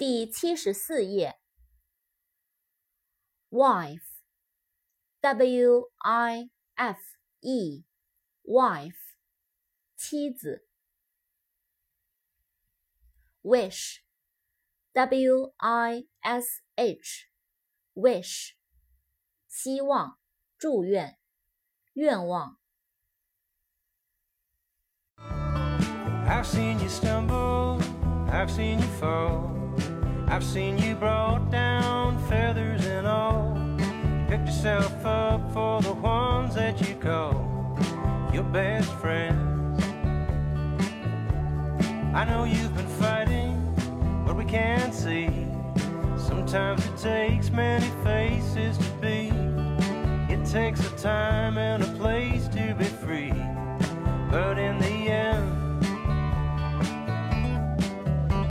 第七十四页。wife，w i f e，wife，妻子。wish，w i s h，wish，希望、祝愿、愿望。 I've seen you stumble, I've seen you fall. I've seen you brought down, feathers and all. Picked yourself up for the ones that you call your best friends. I know you've been fighting what we can't see. Sometimes it takes many faces to be. It takes a time and